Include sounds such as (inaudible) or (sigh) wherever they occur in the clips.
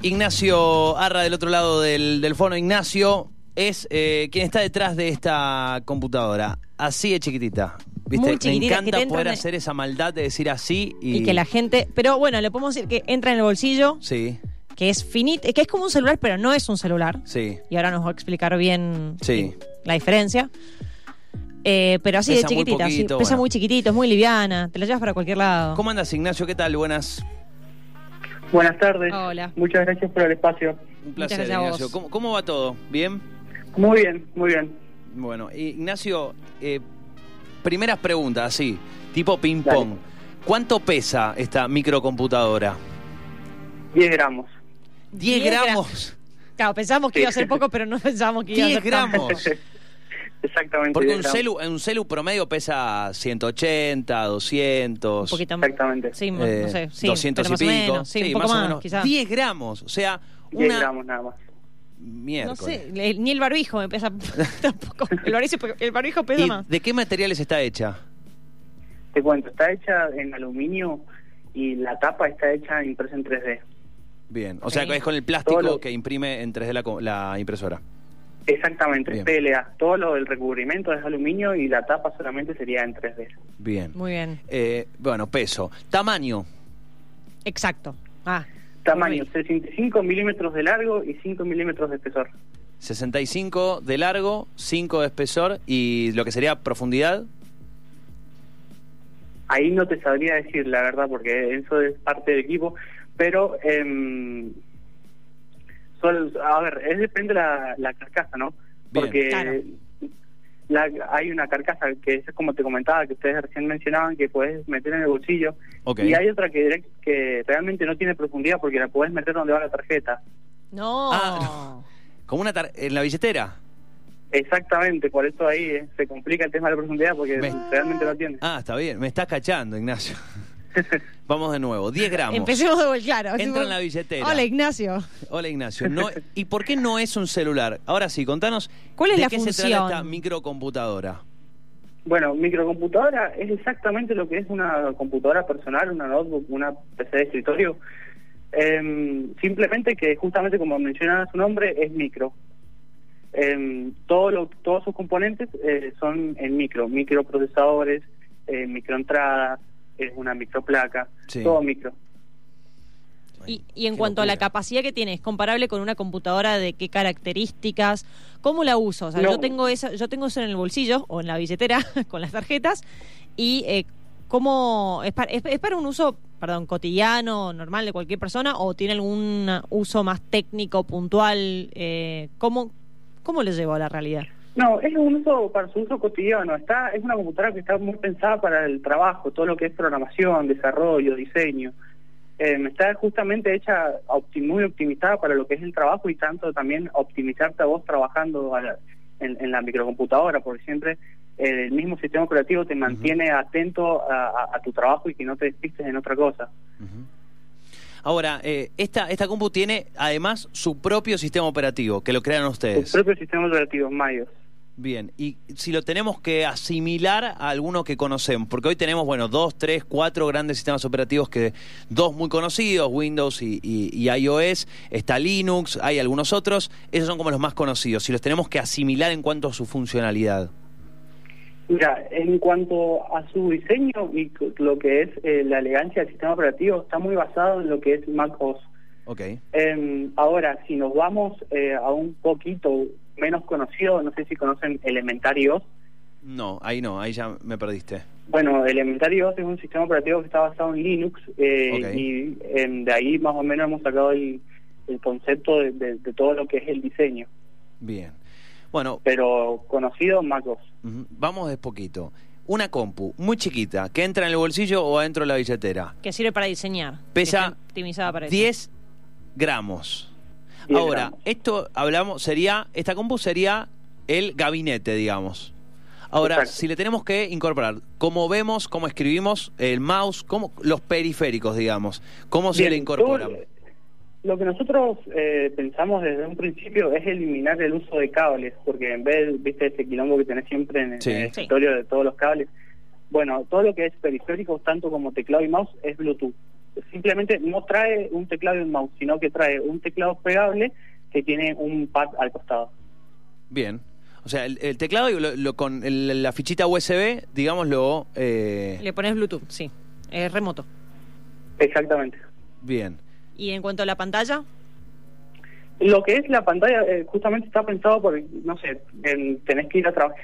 Ignacio Arra del otro lado del, del fono. Ignacio es eh, quien está detrás de esta computadora. Así de chiquitita. ¿Viste? Muy chiquitita, Me que encanta poder en- hacer esa maldad de decir así y, Y que la gente. Pero bueno, le podemos decir que entra en el bolsillo, Sí, que es finito, que es como un celular, pero no es un celular. sí. Y ahora nos va a explicar bien Sí. la diferencia. Eh, pero así Pesa de muy chiquitita, sí, poquito, pesa bueno. muy chiquitito, es muy liviana, te la llevas para cualquier lado. ¿Cómo andas, Ignacio? ¿Qué tal? Buenas. Buenas tardes. Hola. Muchas gracias por el espacio. Un Muchas placer, gracias a vos. Ignacio. ¿Cómo, cómo va todo? ¿Bien? Muy bien, muy bien. Bueno, Ignacio, eh, primeras preguntas, así, tipo ping-pong. ¿Cuánto pesa esta microcomputadora? 10 gramos. 10 10 gra- gramos. Claro, pensamos que iba a ser poco, pero no (laughs) pensamos que iba a 10 ser tanto. gramos. (laughs) Exactamente. Porque 10 un celu, un celu promedio pesa 180, 200. Un poquito más. Exactamente. Sí, eh, no sé, sí, 200 pero y o pico. menos, sí, un poco más o más, menos. quizás. 10 gramos. O sea, 10 una. gramos nada más. No Miércoles. sé, le- ni el barbijo me pesa (laughs) tampoco. El barbijo, el barbijo pesa ¿Y más. de qué materiales está hecha? Te cuento, está hecha en aluminio y la tapa está hecha impresa en 3D. Bien. O sea, es con el plástico lo- que imprime en 3D la, co- la impresora. Exactamente, Bien. PLA. Todo lo del recubrimiento es aluminio y la tapa solamente sería en 3D. Bien. Muy bien, Eh, bueno, peso. Tamaño. exacto. Ah, Tamaño, Muy 65 milímetros de largo y 5 milímetros de espesor. 65 de largo, 5 de espesor y lo que sería profundidad. Ahí no te sabría decir la verdad porque eso es parte del equipo, pero em, sol- a ver, es depende la, la carcasa, ¿no? Bien. Porque Claro. la, hay una carcasa que es como te comentaba, que ustedes recién mencionaban, que puedes meter en el bolsillo, y hay otra que, direct- que realmente no tiene profundidad porque la puedes meter donde va la tarjeta. no. Ah, Como una tar- en la billetera. Exactamente, por eso ahí eh, se complica el tema de la profundidad porque Me- realmente no tiene. Ah, está bien. Me estás cachando, Ignacio. (laughs) Vamos de nuenuevo. 10 gramos. Empecemos de vuelta, claro. Entra en la billetera. Hola, Ignacio. Hola, Ignacio. No, ¿Y por qué no es un celular? Ahora sí, contanos. ¿Cuál es ¿de la qué se trata función? esta microcomputadora? Bueno, microcomputadora es exactamente lo que es una computadora personal, una notebook, una PC de escritorio. Em, simplemente que justamente como menciona su nombre es micro. Em, todo lo- todos sus componentes eh, son en micro, microprocesadores, eh, microentradas, es una microplaca, Sí. todo micro. Y, y en cuanto a la capacidad que tiene, ¿es comparable con una computadora de qué características? ¿Cómo la uso? O sea, No. yo tengo eso, yo tengo eso en el bolsillo o en la billetera (laughs) con las tarjetas y eh, ¿cómo es para, es, es para un uso, perdón, cotidiano, normal de cualquier persona o tiene algún uso más técnico, puntual? Eh, ¿Cómo cómo lo llevo a la realidad? No, es un uso para su uso cotidiano. Está, es una computadora que está muy pensada para el trabajo, todo lo que es programación, desarrollo, diseño. Eh, está justamente hecha muy optimizada para lo que es el trabajo y tanto también optimizarte a vos trabajando a la- en, en la microcomputadora, porque siempre el mismo sistema operativo te mantiene atento a, a- a tu trabajo y que no te despistes en otra cosa. Ahora, eh, esta, esta compu tiene además su propio sistema operativo, que lo crean ustedes. propio sistema operativo, MIOS. Bien, y si lo tenemos que asimilar a alguno que conocemos, porque hoy tenemos, bueno, dos, tres, cuatro grandes sistemas operativos que, dos muy conocidos, Windows y, y- y iOS, está Linux, hay algunos otros, esos son como los más conocidos, si los tenemos que asimilar en cuanto a su funcionalidad. Mira, en cuanto a su diseño y lo que es eh, la elegancia del sistema operativo, está muy basado en lo que es Mac OS. Ok, Em, ahora, si nos vamos eh, a un poquito menos conocido, no sé si conocen Elementary OS. no, ahí no, ahí ya me perdiste. Bueno, Elementary OS es un sistema operativo que está basado en Linux eh, Ok. y em, de ahí más o menos hemos sacado el, el concepto de, de- de todo lo que es el diseño. Bien. Bueno, Pero conocido Mac OS. ujú, vamos de poquito. Una compu muy chiquita, que entra en el bolsillo o adentro de la billetera. Que sirve para diseñar. Pesa optimizada para eso. 10 gramos. 10 Ahora, gramos. esto hablamos, sería, esta compu sería el gabinete, digamos. Ahora, Exacto. si le tenemos que incorporar, cómo vemos, cómo escribimos, el mouse, cómo, los periféricos, digamos, cómo se Bien, le incorporan. todo- Lo que nosotros eh, pensamos desde un principio es eliminar el uso de cables, porque en vez, viste, ese quilombo que tenés siempre en, Sí. en el Sí. escritorio de todos los cables, bueno, todo lo que es periférico, tanto como teclado y mouse, es Bluetooth. Simplemente no trae un teclado y un mouse, sino que trae un teclado plegable que tiene un pad al costado. Bien. O sea, el, el teclado y lo- lo- con el- la fichita USB, digámoslo, eh, Le pones Bluetooth, sí. Es remoto. Exactamente. bien. Y en cuanto a la pantalla, Lo que es la pantalla, eh, justamente está pensado por, no sé, en, tenés que ir a trabajar.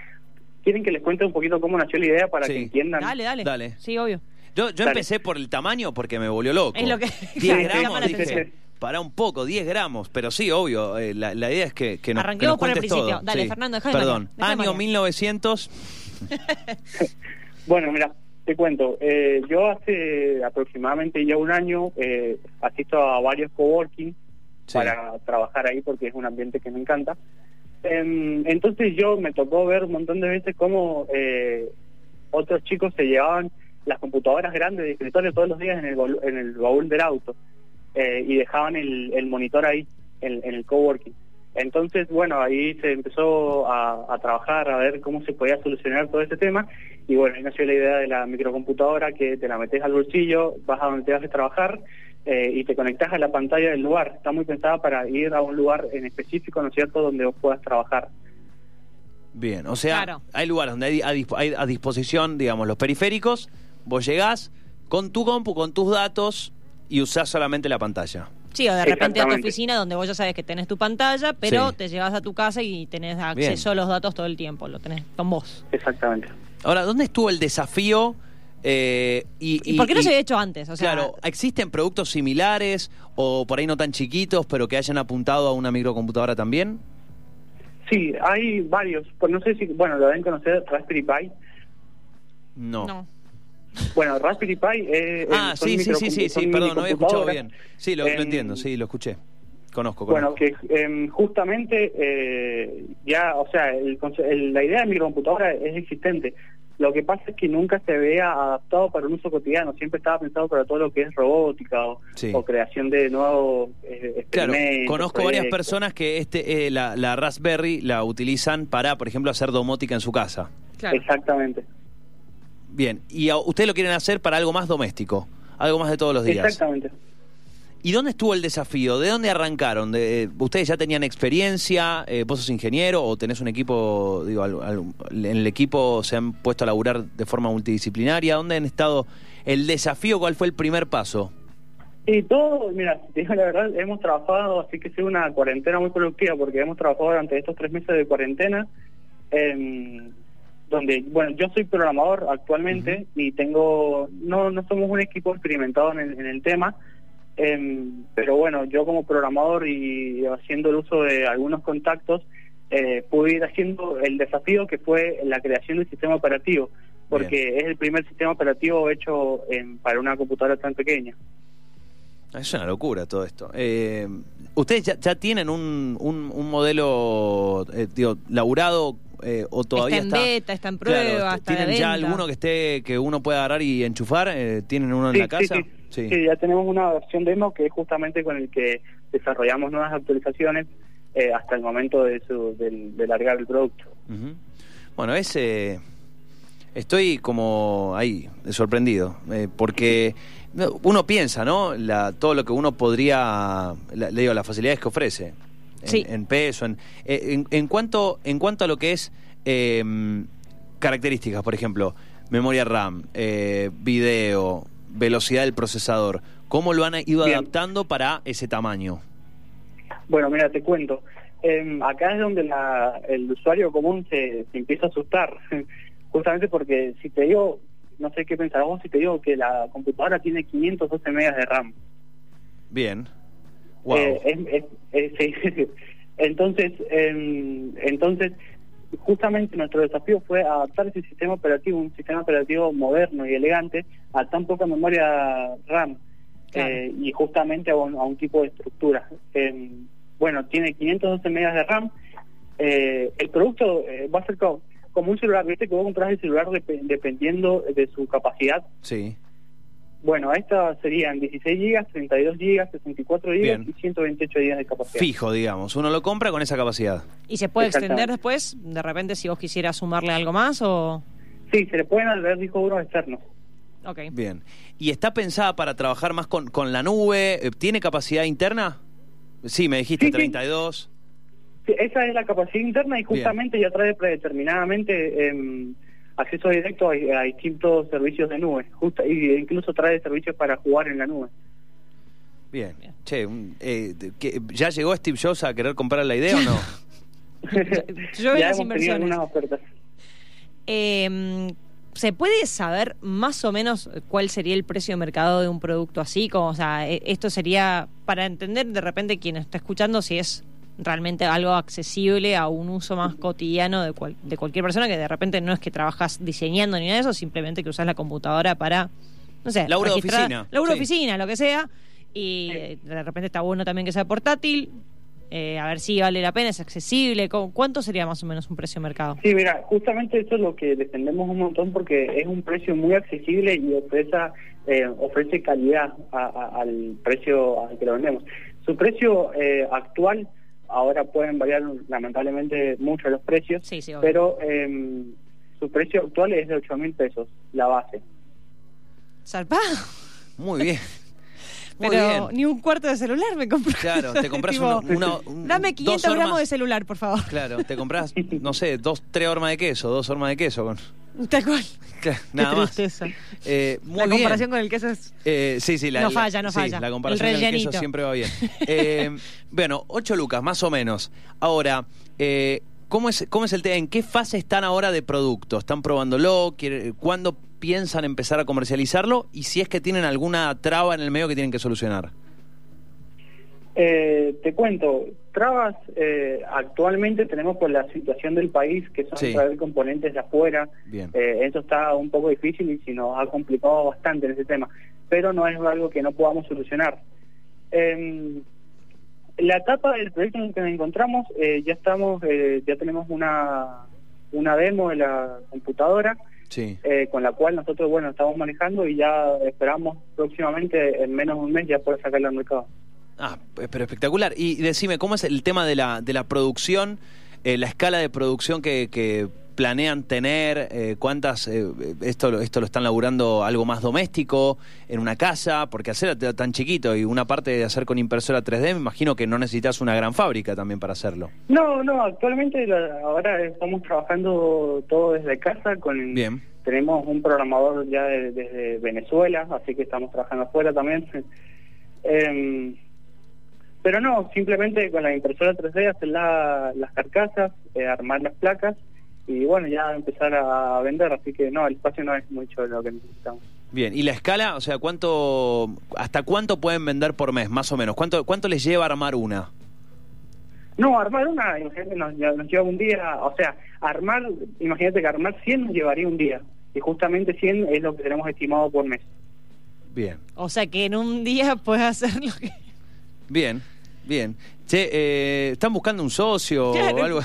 ¿Quieren que les cuente un poquito cómo nació la idea para Sí. que entiendan? dale, dale. Dale. Sí, obvio. Yo, yo empecé por el tamaño porque me volvió loco. Es lo que- (laughs) (laughs) 10 claro, llama gramos, la dije, atención. para un poco, 10 gramos. Pero sí, obvio, eh, la, la idea es que, que nos, que Arranquemos nos por el principio. todo. Dale, Sí. Fernando, dejá de Perdón, año marear. (laughs) 1900, Bueno, mira, te cuento. Eh, yo hace aproximadamente ya un año eh, asisto a varios coworking Sí. para trabajar ahí porque es un ambiente que me encanta. Em, entonces yo me tocó ver un montón de veces cómo eh, otros chicos se llevaban las computadoras grandes de escritorio todos los días en el, bol- en el baúl del auto eh, y dejaban el, el monitor ahí en, en el coworking. Entonces, bueno, ahí se empezó a, a trabajar, a ver cómo se podía solucionar todo ese tema y bueno, ahí nació la idea de la microcomputadora que te la metes al bolsillo, vas a donde te vas a trabajar eh, y te conectas a la pantalla del lugar. Está muy pensada para ir a un lugar en específico, ¿no es cierto?, donde vos puedas trabajar. bien. O sea, Claro. hay lugares donde hay a, hay a disposición, digamos, los periféricos. Vos llegás con tu compu, con tus datos y usás solamente la pantalla. Sí, o de repente a tu oficina donde vos ya sabes que tenés tu pantalla, pero Sí. te llevas a tu casa y tenés acceso a los datos todo el tiempo. Lo tenés con vos. Exactamente. Ahora, ¿dónde estuvo el desafío? eh, y, ¿Y, por qué no y- se había hecho antes? O sea, claro, ¿existen productos similares o por ahí no tan chiquitos, pero que hayan apuntado a una microcomputadora también? Sí, hay varios. Pues no sé si, bueno, lo deben conocer, Raspberry Pi. No. no. Bueno, Raspberry Pi es... Ah, son sí, sí, sí, sí, sí, perdón, no había escuchado bien. Sí, lo, lo Em, entiendo, sí, lo escuché. Conozco, Bueno, conozco. que em, justamente eh, ya, o sea, el la idea de microcomputadora es existente. Lo que pasa es que nunca se veía adaptado para un uso cotidiano, siempre estaba pensado para todo lo que es robótica o, Sí. o creación de nuevos eh, Claro, conozco varias personas que este eh, la, la Raspberry la utilizan para, por ejemplo, hacer domótica en su casa. Claro. Exactamente, Bien, y a- ustedes lo quieren hacer para algo más doméstico, algo más de todos los días. exactamente. ¿Y dónde estuvo el desafío? ¿De dónde arrancaron? ¿De, eh, ¿Ustedes ya tenían experiencia? Eh, ¿Vos sos ingeniero o tenés un equipo, digo, al- al- en el equipo se han puesto a laburar de forma multidisciplinaria? ¿Dónde han estado el desafío? ¿Cuál fue el primer paso? Y todo, mira, te digo la verdad, hemos trabajado, así que ha sido una cuarentena muy productiva porque hemos trabajado durante estos tres meses de cuarentena, donde, bueno, yo soy programador actualmente y tengo, no, no somos un equipo experimentado en el, en el tema, em, pero bueno, yo como programador y haciendo el uso de algunos contactos, eh, pude ir haciendo el desafío que fue la creación del sistema operativo, porque es el primer sistema operativo hecho en- para una computadora tan pequeña. Es una locura todo esto. Eh, ¿Ustedes ya, ya tienen un, un, un modelo, eh, digo, laburado eh, o todavía está en beta, está en prueba, Claro, está de ¿Tienen ya venta? alguno que esté que uno pueda agarrar y enchufar? Eh, ¿Tienen uno en Sí, la casa? Sí, sí. Sí, ya tenemos una versión demo que es justamente con el que desarrollamos nuevas actualizaciones eh, hasta el momento de, su, del- de largar el producto. Bueno, es. estoy como ahí, sorprendido, eh, porque no, uno piensa, ¿no? La, todo lo que uno podría. la- le digo, las facilidades que ofrece. En, Sí. en peso, en, eh, en, en cuanto, en cuanto a lo que es eh, características, por ejemplo, memoria RAM, eh, video, velocidad del procesador, ¿cómo lo han ido Bien. adaptando para ese tamaño? Bueno, mira, te cuento. Em, acá es donde la- el usuario común se, se empieza a asustar, (laughs) justamente porque si te digo, no sé qué pensarás vos, si te digo que la computadora tiene 512 megas de RAM. Bien. Wow. Eh, es- es- es- sí. (laughs) entonces, em, entonces, justamente nuestro desafío fue adaptar ese sistema operativo, un sistema operativo moderno y elegante, a tan poca memoria RAM Claro. eh, y justamente a un, a un tipo de estructura. Em, bueno, tiene 512 megas de RAM. Eh, el producto eh, va a ser como, como un celular, viste que vos compras el celular dep- dependiendo de su capacidad. sí. Bueno, estas serían 16 gigas, 32 gigas, 64 gigas Bien. y 128 gigas de capacidad. Fijo, digamos. Uno lo compra con esa capacidad. ¿Y se puede extender después? De repente, si vos quisieras sumarle algo más o... Sí, se le pueden albergar discos duros externos. Ok. Bien. ¿Y está pensada para trabajar más con, con la nube? Eh, ¿Tiene capacidad interna? Sí, me dijiste Sí, sí. 32. Sí, esa es la capacidad interna y justamente ya trae predeterminadamente em, acceso directo a, a distintos servicios de nube. Justa, y incluso trae servicios para jugar en la nube. Bien. Che, un- eh, ¿qué- ¿ya llegó Steve Jobs a querer comprar la idea o no? (laughs) Yo veo (laughs) ya las hemos inversiones. algunas ofertas. Eh, ¿Se puede saber más o menos cuál sería el precio de mercado de un producto así? Como, o sea, eh, esto sería para entender de repente quien está escuchando si es realmente algo accesible a un uso más cotidiano de, cual- de cualquier persona que de repente no es que trabajas diseñando ni nada de eso, simplemente que usas la computadora para, no sé, Laburo de oficina, laburo de sí. oficina, lo que sea. Y de repente está bueno también que sea portátil. eh, a ver si vale la pena, es accesible. ¿Cu- ¿Cuánto sería más o menos un precio de mercado? Sí, mira, justamente eso es lo que defendemos un montón porque es un precio muy accesible y ofrece, eh, ofrece calidad a- a- al precio al que lo vendemos. Su precio eh, actual, ahora pueden variar lamentablemente mucho los precios, Sí, sí, pero em, su precio actual es de 8 mil pesos, la base. ¿Zarpado? Muy bien. (laughs) Muy Pero bien. ni un cuarto de celular me compré. Claro, te (laughs) compras Tipo, una- una- un- Dame dos 500 gramos de celular, por favor. Claro, te compras, no sé, dos, tres hormas de queso, dos hormas de queso. Con, Tal cual. Claro, Qué nada más. Eh, muy la bien. comparación con el queso es... Eh, sí, sí, la, No la- falla, no sí, falla. la El comparación con el queso siempre va bien. (laughs) Eh, bueno, 8 lucas, más o menos. Ahora, eh, ¿cómo, es, ¿cómo es el tema? ¿En qué fase están ahora de producto? ¿Están probándolo? ¿Quiere- ¿Cuándo piensan empezar a comercializarlo? Y si es que tienen alguna traba en el medio que tienen que solucionar. Eh, te cuento, trabas eh, actualmente tenemos por la situación del país, que son Sí. traer componentes de afuera. Bien. Eh, eso está un poco difícil y se nos ha complicado bastante en ese tema, pero no es algo que no podamos solucionar. Em, la etapa del proyecto en el que nos encontramos, eh, ya estamos, eh, ya tenemos una, una demo de la computadora Sí. eh, con la cual nosotros, bueno, estamos manejando y ya esperamos próximamente, en menos de un mes, ya poder sacarla al mercado. Ah, pero espectacular. Y decime, ¿cómo es el tema de la, de la producción, eh, la escala de producción que, que planean tener? eh, ¿Cuántas? eh, esto, lo- ¿Esto lo están laburando algo más doméstico, en una casa? Porque hacer tan chiquito y una parte de hacer con impresora 3D, me imagino que no necesitas una gran fábrica también para hacerlo. No, no, actualmente la- ahora estamos trabajando todo desde casa con Bien. tenemos un programador ya de- desde Venezuela, así que estamos trabajando afuera también. (laughs) Em, pero no, simplemente con la impresora 3D hacer la- las carcasas, eh, armar las placas y bueno, ya empezar a vender, así que no, el espacio no es mucho lo que necesitamos. Bien, y la escala, o sea, ¿cuánto, hasta cuánto pueden vender por mes, más o menos? ¿Cuánto, cuánto les lleva armar una? No, armar una, imagínate, nos, nos lleva un día, o sea, armar, imagínate que armar 100 nos llevaría un día, y justamente 100 es lo que tenemos estimado por mes. Bien. O sea que en un día puedes hacer lo que... Bien, bien. Che, eh, ¿están buscando un socio Claro. o algo?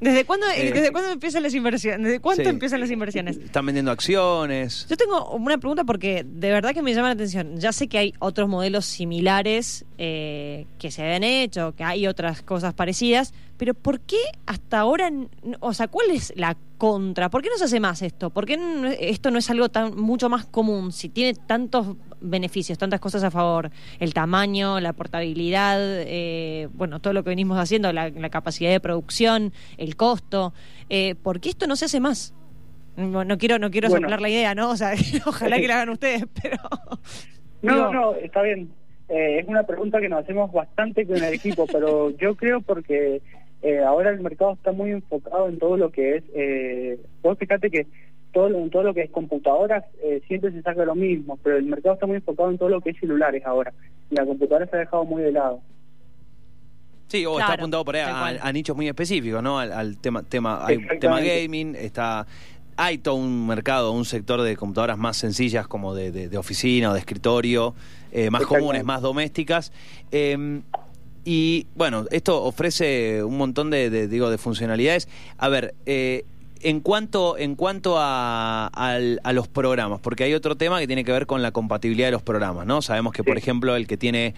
¿Desde cuándo, (laughs) Eh, ¿desde cuándo empiezan las inversiones? ¿Desde cuánto Sí. empiezan las inversiones? ¿Están vendiendo acciones? Yo tengo una pregunta porque de verdad que me llama la atención. Ya sé que hay otros modelos similares eh, que se habían hecho, que hay otras cosas parecidas, pero ¿por qué hasta ahora, o sea, cuál es la contra? ¿Por qué no se hace más esto? ¿Por qué esto no es algo tan mucho más común? Si tiene tantos beneficios, tantas cosas a favor, el tamaño, la portabilidad, eh, bueno, todo lo que venimos haciendo, la, la capacidad de producción, el costo, eh, ¿por qué esto no se hace más? No, no quiero, no quiero Bueno. soplar la idea, ¿no? O sea, (laughs) ojalá que la hagan ustedes, pero. (laughs) No, Digo, no, está bien. Eh, es una pregunta que nos hacemos bastante con el equipo, pero (laughs) yo creo porque eh, ahora el mercado está muy enfocado en todo lo que es. Eh, vos fíjate que todo lo, en todo lo que es computadoras eh, siempre se saca lo mismo, pero el mercado está muy enfocado en todo lo que es celulares ahora. Y la computadora se ha dejado muy de lado. Sí, o Claro, está apuntado por ahí a, a nichos muy específicos, ¿no? Al, al tema, tema, hay tema gaming, está, hay todo un mercado, un sector de computadoras más sencillas como de, de- de oficina o de escritorio, eh, más comunes, más domésticas. Eh, y bueno, esto ofrece un montón de, de, digo, de funcionalidades. A ver, eh, en cuanto, en cuanto a, al- a los programas, porque hay otro tema que tiene que ver con la compatibilidad de los programas, ¿no? Sabemos que, por ejemplo, el que tiene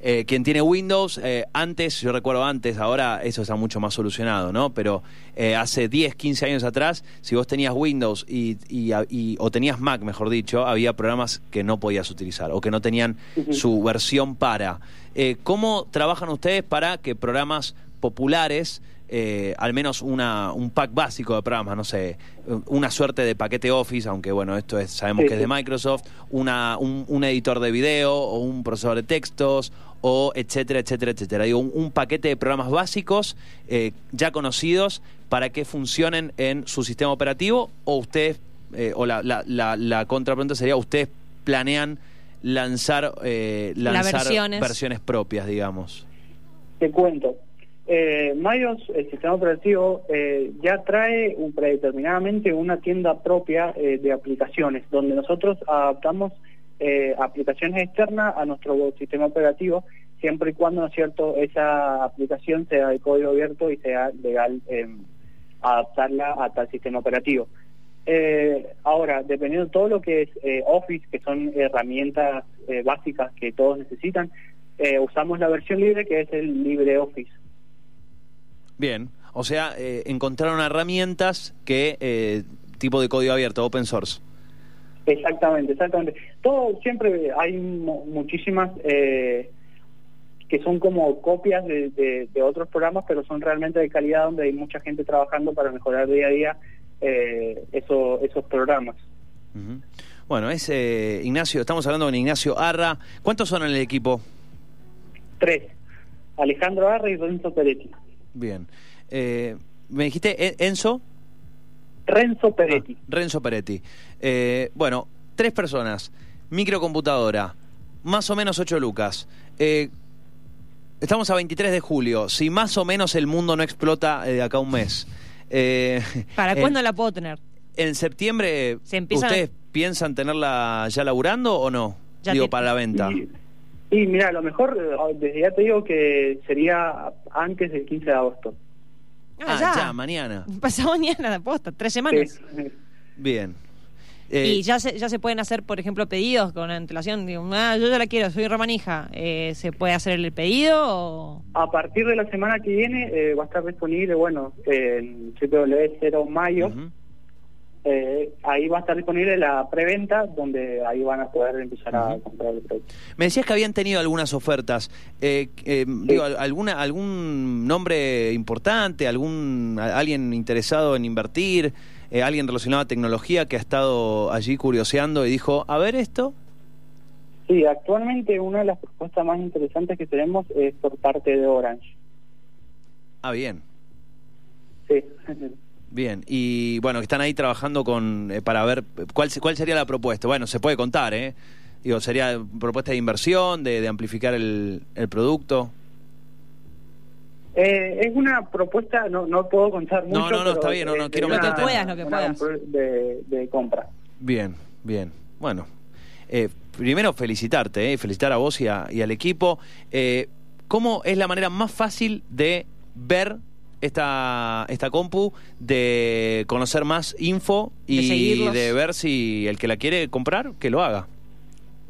eh, quien tiene Windows, eh, antes, yo recuerdo antes, ahora eso está mucho más solucionado, ¿no? Pero eh, hace 10, 15 años atrás, si vos tenías Windows y, y- y- o tenías Mac, mejor dicho, había programas que no podías utilizar o que no tenían su versión para. ¿Cómo trabajan ustedes para que programas populares, eh, al menos una, un pack básico de programas, no sé, una suerte de paquete Office, aunque bueno, esto es, sabemos Sí, que es de. Microsoft, una, un, un editor de video o un procesador de textos o etcétera, etcétera, etcétera. Digo, un, un paquete de programas básicos eh, ya conocidos para que funcionen en su sistema operativo o ustedes, eh, o la, la, la, la contrapregunta sería, ustedes planean lanzar, eh, lanzar versiones. versiones propias, digamos. Te cuento. Eh, MyOS, el sistema operativo, eh, ya trae predeterminadamente una tienda propia eh, de aplicaciones, donde nosotros adaptamos eh, aplicaciones externas a nuestro sistema operativo, siempre y cuando, ¿no cierto?, esa aplicación sea de código abierto y sea legal eh, adaptarla a tal sistema operativo. Ahora, dependiendo de todo lo que es Office, que son herramientas básicas que todos necesitan, usamos la versión libre que es el LibreOffice. Bien, o sea, eh, encontraron herramientas que, eh, tipo de código abierto, open source. Exactamente, exactamente. Todo siempre hay mu- muchísimas eh, que son como copias de, de- de otros programas, pero son realmente de calidad donde hay mucha gente trabajando para mejorar día a día eh, eso- esos programas. Ujú. Bueno, es eh, Ignacio, estamos hablando con Ignacio Arra. ¿Cuántos son en el equipo? Tres, Alejandro Arra y Renzo Peretti. Bien. Eh, ¿Me dijiste E- Enzo? Renzo Peretti. Ah, Renzo Peretti. Eh, bueno, tres personas, microcomputadora, más o menos ocho lucas. Eh, estamos a 23 de julio. Si más o menos el mundo no explota eh, de acá a un mes. eh, ¿Para cuándo la puedo tener? En septiembre, Se empiezan- ¿ustedes piensan tenerla ya laburando o no? Ya Digo, te- para la venta. Y, y mira, a lo mejor, eh, desde ya te digo que sería antes del 15 de agosto. Ah, ya, mañana. (laughs) Pasado mañana, de posta, tres semanas. Sí. Bien. Eh, Y ya se, ya se pueden hacer, por ejemplo, pedidos con antelación. Digo, ah, yo ya la quiero, soy romanija. Eh, ¿Se puede hacer el pedido o...? A partir de la semana que viene eh, va a estar disponible, bueno, en www.0 mayo. ujú. Eh, ahí va a estar disponible la preventa, donde ahí van a poder empezar a comprar el producto. Me decías que habían tenido algunas ofertas. Eh, eh, Digo, al- alguna, ¿algún nombre importante? algún ¿Alguien interesado en invertir? Eh, ¿Alguien relacionado a tecnología que ha estado allí curioseando y dijo, a ver esto? Sí, actualmente una de las propuestas más interesantes que tenemos es por parte de Orange. Ah, bien. Sí. Bien, y bueno, que están ahí trabajando con eh, para ver cuál se- cuál sería la propuesta. Bueno, se puede contar, ¿eh? Digo, sería propuesta de inversión, de, de amplificar el, el producto. Eh, es una propuesta, no no puedo contar No, mucho. no, no, pero, está bien, no, no, de quiero meterte- Lo que puedas, lo que una puedas. compra- De, de compra. Bien, bien. Bueno, eh, primero felicitarte, eh, felicitar a vos y, a- y al equipo. Eh, ¿Cómo es la manera más fácil de ver esta, esta compu, de conocer más info y de ver si el que la quiere comprar, que lo haga?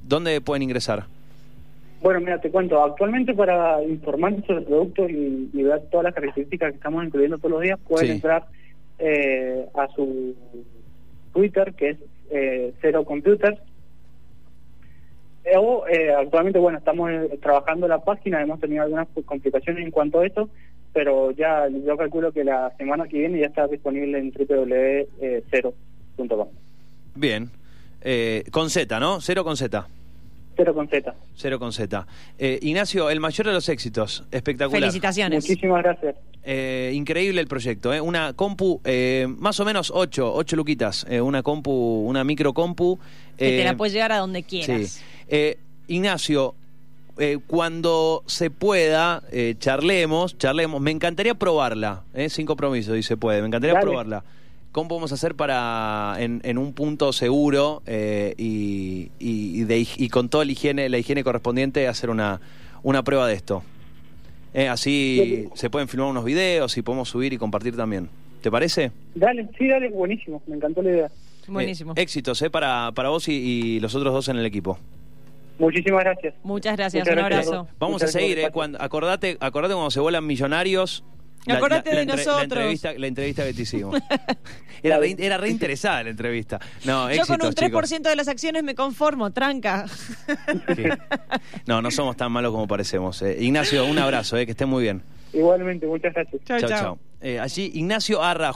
¿Dónde pueden ingresar? Bueno, mira, te cuento, actualmente para informarse sobre el producto y, y ver todas las características que estamos incluyendo todos los días, pueden Sí. entrar eh, a su Twitter, que es eh, Cero Computers. Eh, o, eh, actualmente, bueno, estamos eh, trabajando la página, hemos tenido algunas complicaciones en cuanto a eso, pero ya yo calculo que la semana que viene ya está disponible en www.cero.com. Bien. Eh, con Z, ¿no? Cero con Z. Cero con Z. Cero con Z. Eh, Ignacio, el mayor de los éxitos. Espectacular. Felicitaciones. Muchísimas gracias. Eh, increíble el proyecto, ¿eh? Una compu, eh, más o menos 8, 8 luquitas. eh, una compu, una micro compu. Que te eh, la puedes llegar a donde quieras. Sí. Eh, Ignacio, eh, cuando se pueda, eh, charlemos, charlemos. Me encantaría probarla, ¿eh? sin compromiso, si se puede. Me encantaría Dale. probarla. ¿Cómo podemos hacer para, en, en un punto seguro eh, y, y, y de hij- y con toda la higiene, la higiene correspondiente, hacer una, una prueba de esto? Eh, así se pueden filmar unos videos y podemos subir y compartir también. ¿Te parece? Dale, sí, dale, buenísimo, me encantó la idea. Buenísimo. Eh, éxitos eh, para, para vos y, y los otros dos en el equipo. Muchísimas gracias. Muchas gracias, Muchas un gracias. abrazo. Vamos Muchas a seguir, eh, cuando, acordate, acordate cuando se vuelan millonarios. Acordate de entre- nosotros. La entrevista, la entrevista que te hicimos. (laughs) Era re, era re interesada la entrevista. No, Yo con un éxitos, 3% chicos. de las acciones me conformo, tranca. Sí. No, no somos tan malos como parecemos. eh. Ignacio, un abrazo, eh, que esté muy bien. Igualmente, muchas gracias. Chao, chao. Eh, allí, Ignacio Arra.